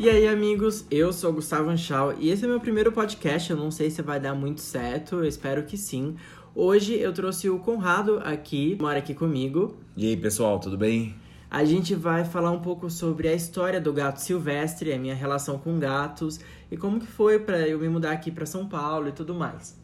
E aí, amigos, eu sou o Gustavo Anchal e esse é meu primeiro podcast. Eu não sei se vai dar muito certo, eu espero que sim. Hoje eu trouxe o Conrado aqui, mora aqui comigo. E aí, pessoal, tudo bem? A gente vai falar um pouco sobre a história do gato silvestre, a minha relação com gatos e como que foi para eu me mudar aqui para São Paulo e tudo mais.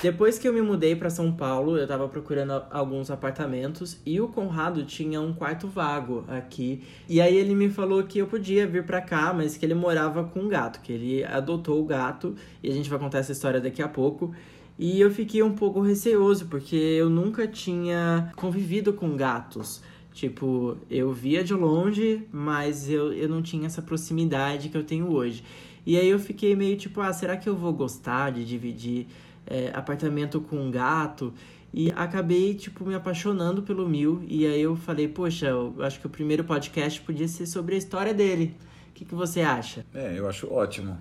Depois que eu me mudei para São Paulo, eu tava procurando alguns apartamentos e o Conrado tinha um quarto vago aqui. E aí ele me falou que eu podia vir para cá, mas que ele morava com um gato, que ele adotou o gato e a gente vai contar essa história daqui a pouco. E eu fiquei um pouco receoso porque eu nunca tinha convivido com gatos. Tipo, eu via de longe, mas eu, eu não tinha essa proximidade que eu tenho hoje. E aí eu fiquei meio tipo, ah, será que eu vou gostar de dividir é, apartamento com um gato. E acabei, tipo, me apaixonando pelo Mil. E aí eu falei, poxa, eu acho que o primeiro podcast podia ser sobre a história dele. O que, que você acha? É, eu acho ótimo.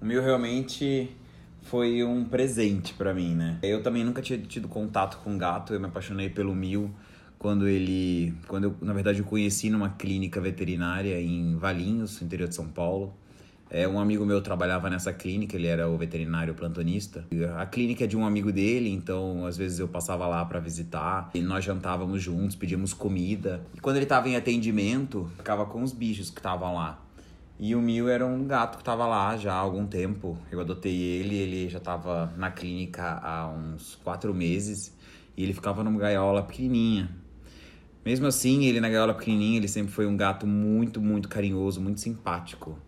O Mil realmente foi um presente para mim, né? Eu também nunca tinha tido contato com gato, eu me apaixonei pelo Mil quando ele, quando eu, na verdade, eu conheci numa clínica veterinária em Valinhos, interior de São Paulo. É, um amigo meu trabalhava nessa clínica, ele era o veterinário plantonista. A clínica é de um amigo dele, então às vezes eu passava lá para visitar. E nós jantávamos juntos, pedíamos comida. E quando ele estava em atendimento, ficava com os bichos que estavam lá. E o Mil era um gato que estava lá já há algum tempo. Eu adotei ele, ele já estava na clínica há uns quatro meses. E ele ficava numa gaiola pequenininha. Mesmo assim, ele na gaiola pequenininha, ele sempre foi um gato muito, muito carinhoso, muito simpático.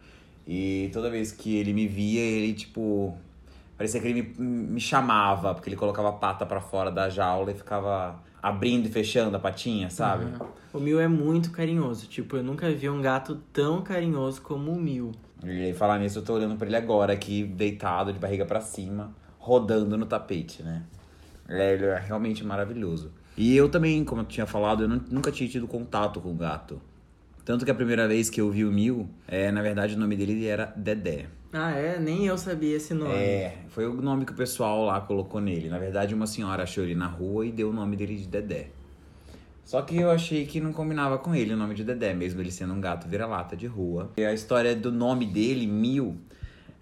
E toda vez que ele me via, ele, tipo. Parecia que ele me, me chamava, porque ele colocava a pata para fora da jaula e ficava abrindo e fechando a patinha, sabe? Uhum. O Mil é muito carinhoso. Tipo, eu nunca vi um gato tão carinhoso como o Mil. E falar nisso, eu tô olhando pra ele agora, aqui, deitado, de barriga para cima, rodando no tapete, né? Ele é realmente maravilhoso. E eu também, como eu tinha falado, eu nunca tinha tido contato com o gato. Tanto que a primeira vez que eu vi o Mil, é, na verdade o nome dele era Dedé. Ah, é? Nem eu sabia esse nome. É, foi o nome que o pessoal lá colocou nele. Na verdade, uma senhora achou ele na rua e deu o nome dele de Dedé. Só que eu achei que não combinava com ele o nome de Dedé, mesmo ele sendo um gato vira-lata de rua. E a história do nome dele, Mil,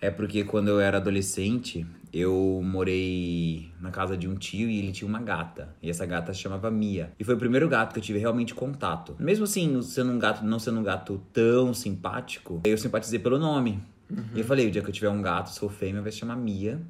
é porque quando eu era adolescente, eu morei na casa de um tio e ele tinha uma gata. E essa gata se chamava Mia. E foi o primeiro gato que eu tive realmente contato. Mesmo assim, sendo um gato, não sendo um gato tão simpático, eu simpatizei pelo nome. Uhum. E eu falei, o dia que eu tiver um gato, se for fêmea, vai se chamar Mia.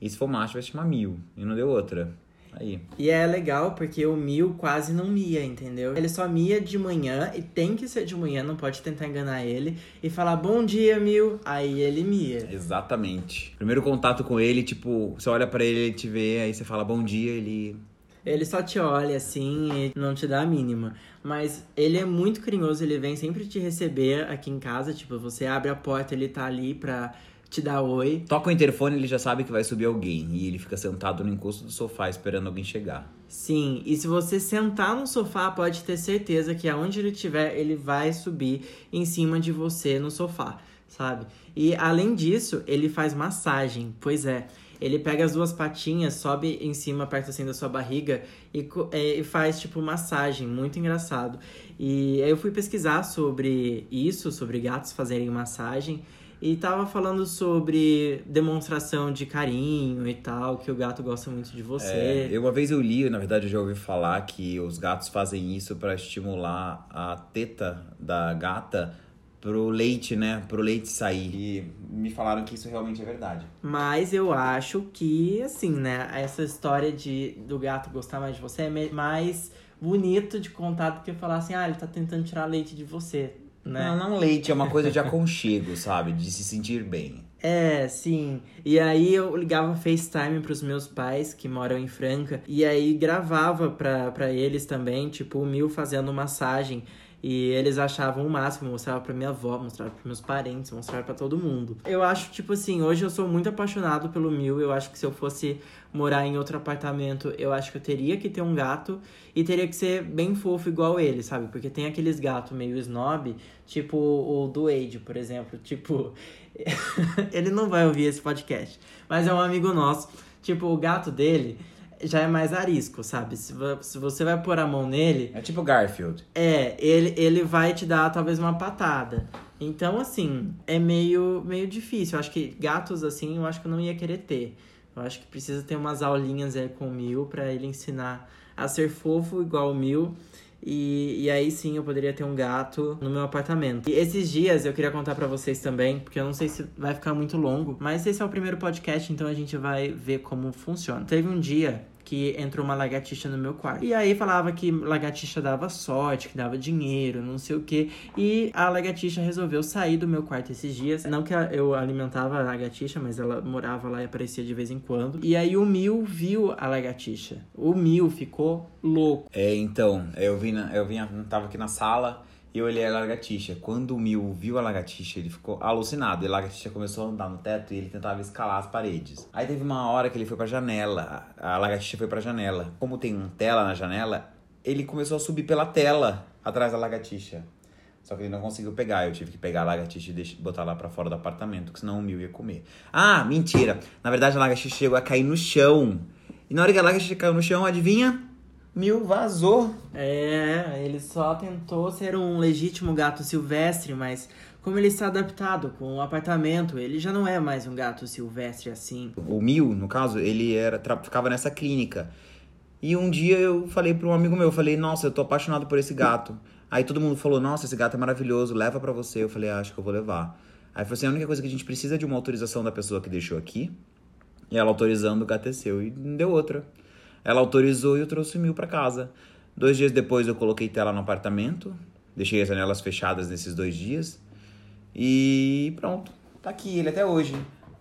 E se for macho, vai se chamar Mil. E não deu outra. Aí. E é legal porque o Mil quase não mia, entendeu? Ele só mia de manhã e tem que ser de manhã, não pode tentar enganar ele e falar bom dia, Mil. Aí ele mia. Exatamente. Primeiro contato com ele, tipo, você olha para ele, ele te vê, aí você fala bom dia, ele ele só te olha assim e não te dá a mínima. Mas ele é muito carinhoso, ele vem sempre te receber aqui em casa. Tipo, você abre a porta, ele tá ali pra te dá oi. Toca o interfone, ele já sabe que vai subir alguém. E ele fica sentado no encosto do sofá esperando alguém chegar. Sim, e se você sentar no sofá, pode ter certeza que aonde ele estiver, ele vai subir em cima de você no sofá, sabe? E além disso, ele faz massagem. Pois é. Ele pega as duas patinhas, sobe em cima, perto assim da sua barriga e, é, e faz tipo massagem, muito engraçado. E aí eu fui pesquisar sobre isso, sobre gatos fazerem massagem e tava falando sobre demonstração de carinho e tal, que o gato gosta muito de você. É, eu, uma vez eu li, na verdade eu já ouvi falar que os gatos fazem isso para estimular a teta da gata pro leite, né? Pro leite sair. E me falaram que isso realmente é verdade. Mas eu acho que, assim, né? Essa história de do gato gostar mais de você é mais bonito de contar do que falar assim, ah, ele tá tentando tirar leite de você né? Não, não leite, é uma coisa de aconchego, sabe? De se sentir bem. É, sim. E aí eu ligava FaceTime pros meus pais, que moram em Franca, e aí gravava pra, pra eles também, tipo, o Mil fazendo massagem. E eles achavam o máximo, mostrava pra minha avó, mostrava pros meus parentes, mostrava para todo mundo. Eu acho, tipo assim, hoje eu sou muito apaixonado pelo Mil. Eu acho que se eu fosse morar em outro apartamento, eu acho que eu teria que ter um gato e teria que ser bem fofo igual ele, sabe? Porque tem aqueles gatos meio snob, tipo o do Wade, por exemplo. Tipo, ele não vai ouvir esse podcast, mas é um amigo nosso. Tipo, o gato dele já é mais arisco, sabe? Se, se você vai pôr a mão nele. É tipo Garfield. É, ele, ele vai te dar talvez uma patada. Então, assim, é meio, meio difícil. Eu acho que gatos, assim, eu acho que eu não ia querer ter. Eu acho que precisa ter umas aulinhas aí com o Mil pra ele ensinar a ser fofo igual o Mil. E, e aí sim eu poderia ter um gato no meu apartamento. E esses dias eu queria contar para vocês também, porque eu não sei se vai ficar muito longo, mas esse é o primeiro podcast, então a gente vai ver como funciona. Teve um dia que entrou uma lagartixa no meu quarto. E aí falava que lagartixa dava sorte, que dava dinheiro, não sei o que. E a lagartixa resolveu sair do meu quarto esses dias. Não que eu alimentava a lagartixa, mas ela morava lá e aparecia de vez em quando. E aí o Mil viu a lagartixa. O Mil ficou louco. É, então, eu vim, eu vim, tava aqui na sala eu olhei a lagartixa. Quando o Mil viu a lagartixa, ele ficou alucinado. E a lagartixa começou a andar no teto e ele tentava escalar as paredes. Aí teve uma hora que ele foi pra janela. A lagartixa foi pra janela. Como tem um tela na janela, ele começou a subir pela tela atrás da lagartixa. Só que ele não conseguiu pegar. Eu tive que pegar a lagartixa e botar lá pra fora do apartamento, que senão o Mil ia comer. Ah, mentira! Na verdade, a lagartixa chegou a cair no chão. E na hora que a lagartixa caiu no chão, adivinha? Mil vazou. É, ele só tentou ser um legítimo gato silvestre, mas como ele está adaptado com o um apartamento, ele já não é mais um gato silvestre assim. O Mil, no caso, ele era ficava nessa clínica. E um dia eu falei para um amigo meu, eu falei: "Nossa, eu tô apaixonado por esse gato". Aí todo mundo falou: "Nossa, esse gato é maravilhoso, leva para você". Eu falei: ah, "Acho que eu vou levar". Aí falou assim: "A única coisa que a gente precisa é de uma autorização da pessoa que deixou aqui". E ela autorizando, o gato é seu e não deu outra. Ela autorizou e eu trouxe mil para casa. Dois dias depois eu coloquei tela no apartamento, deixei as janelas fechadas nesses dois dias e pronto. Tá aqui ele até hoje.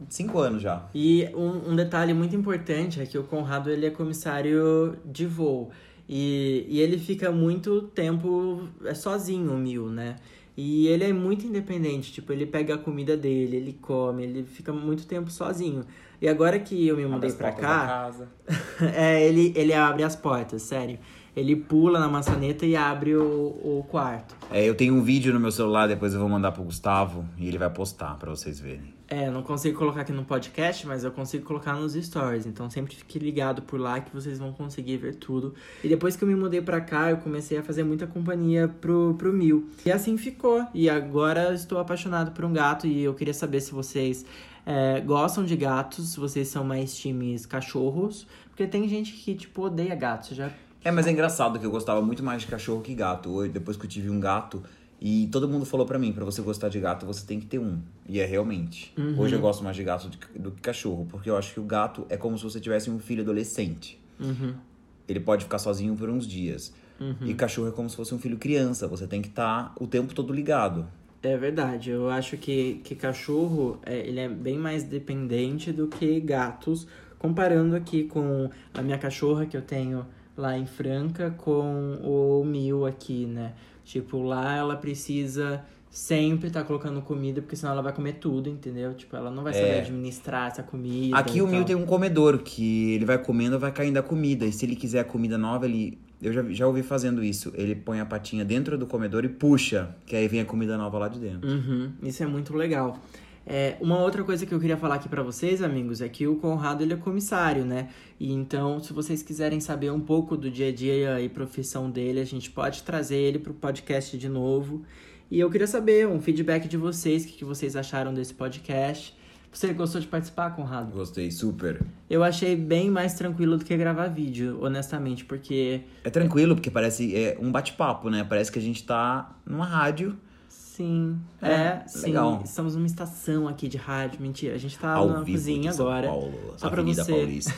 Cinco anos já. E um, um detalhe muito importante é que o Conrado ele é comissário de voo. E, e ele fica muito tempo é sozinho, o Mil, né? E ele é muito independente, tipo, ele pega a comida dele, ele come, ele fica muito tempo sozinho. E agora que eu me mudei pra cá. é, ele, ele abre as portas, sério. Ele pula na maçaneta e abre o, o quarto. É, eu tenho um vídeo no meu celular, depois eu vou mandar pro Gustavo e ele vai postar para vocês verem. É, não consigo colocar aqui no podcast, mas eu consigo colocar nos stories. Então sempre fique ligado por lá que vocês vão conseguir ver tudo. E depois que eu me mudei pra cá, eu comecei a fazer muita companhia pro, pro Mil. E assim ficou. E agora estou apaixonado por um gato e eu queria saber se vocês é, gostam de gatos, vocês são mais times cachorros. Porque tem gente que, tipo, odeia gatos. Já é, mas é engraçado que eu gostava muito mais de cachorro que gato. Depois que eu tive um gato, e todo mundo falou para mim, para você gostar de gato, você tem que ter um. E é realmente. Uhum. Hoje eu gosto mais de gato do que cachorro, porque eu acho que o gato é como se você tivesse um filho adolescente. Uhum. Ele pode ficar sozinho por uns dias. Uhum. E cachorro é como se fosse um filho criança, você tem que estar tá o tempo todo ligado. É verdade, eu acho que, que cachorro é, ele é bem mais dependente do que gatos, comparando aqui com a minha cachorra que eu tenho lá em Franca com o Mil aqui, né? Tipo, lá ela precisa sempre estar tá colocando comida, porque senão ela vai comer tudo, entendeu? Tipo, ela não vai saber é. administrar essa comida. Aqui o Mil tem um comedor que ele vai comendo, vai caindo a comida. E se ele quiser a comida nova, ele. Eu já, já ouvi fazendo isso. Ele põe a patinha dentro do comedor e puxa, que aí vem a comida nova lá de dentro. Uhum, isso é muito legal. É, uma outra coisa que eu queria falar aqui para vocês, amigos, é que o Conrado ele é comissário, né? E então, se vocês quiserem saber um pouco do dia a dia e profissão dele, a gente pode trazer ele pro podcast de novo. E eu queria saber um feedback de vocês, o que, que vocês acharam desse podcast. Você gostou de participar, Conrado? Gostei, super. Eu achei bem mais tranquilo do que gravar vídeo, honestamente, porque. É tranquilo, porque parece é um bate-papo, né? Parece que a gente tá numa rádio Sim, é, é sim. Legal. Estamos numa estação aqui de rádio. Mentira, a gente tá Ao na cozinha agora. Paulo, só pra você. Paulista.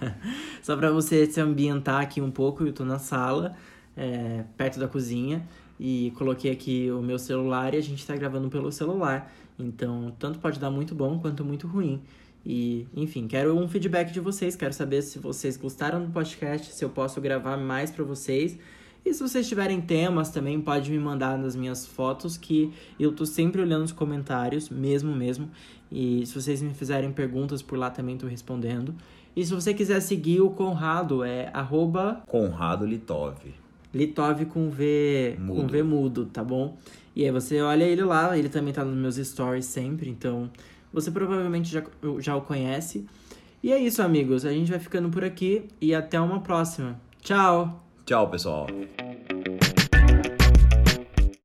só pra você se ambientar aqui um pouco, eu tô na sala, é, perto da cozinha. E coloquei aqui o meu celular e a gente tá gravando pelo celular. Então, tanto pode dar muito bom quanto muito ruim. E, enfim, quero um feedback de vocês. Quero saber se vocês gostaram do podcast, se eu posso gravar mais para vocês. E se vocês tiverem temas também, pode me mandar nas minhas fotos, que eu tô sempre olhando os comentários, mesmo mesmo. E se vocês me fizerem perguntas por lá também tô respondendo. E se você quiser seguir o Conrado, é arroba... Conrado Litov. Litov com V, mudo. com V mudo, tá bom? E aí você olha ele lá, ele também tá nos meus stories sempre, então você provavelmente já, já o conhece. E é isso, amigos. A gente vai ficando por aqui e até uma próxima. Tchau! Tchau, pessoal.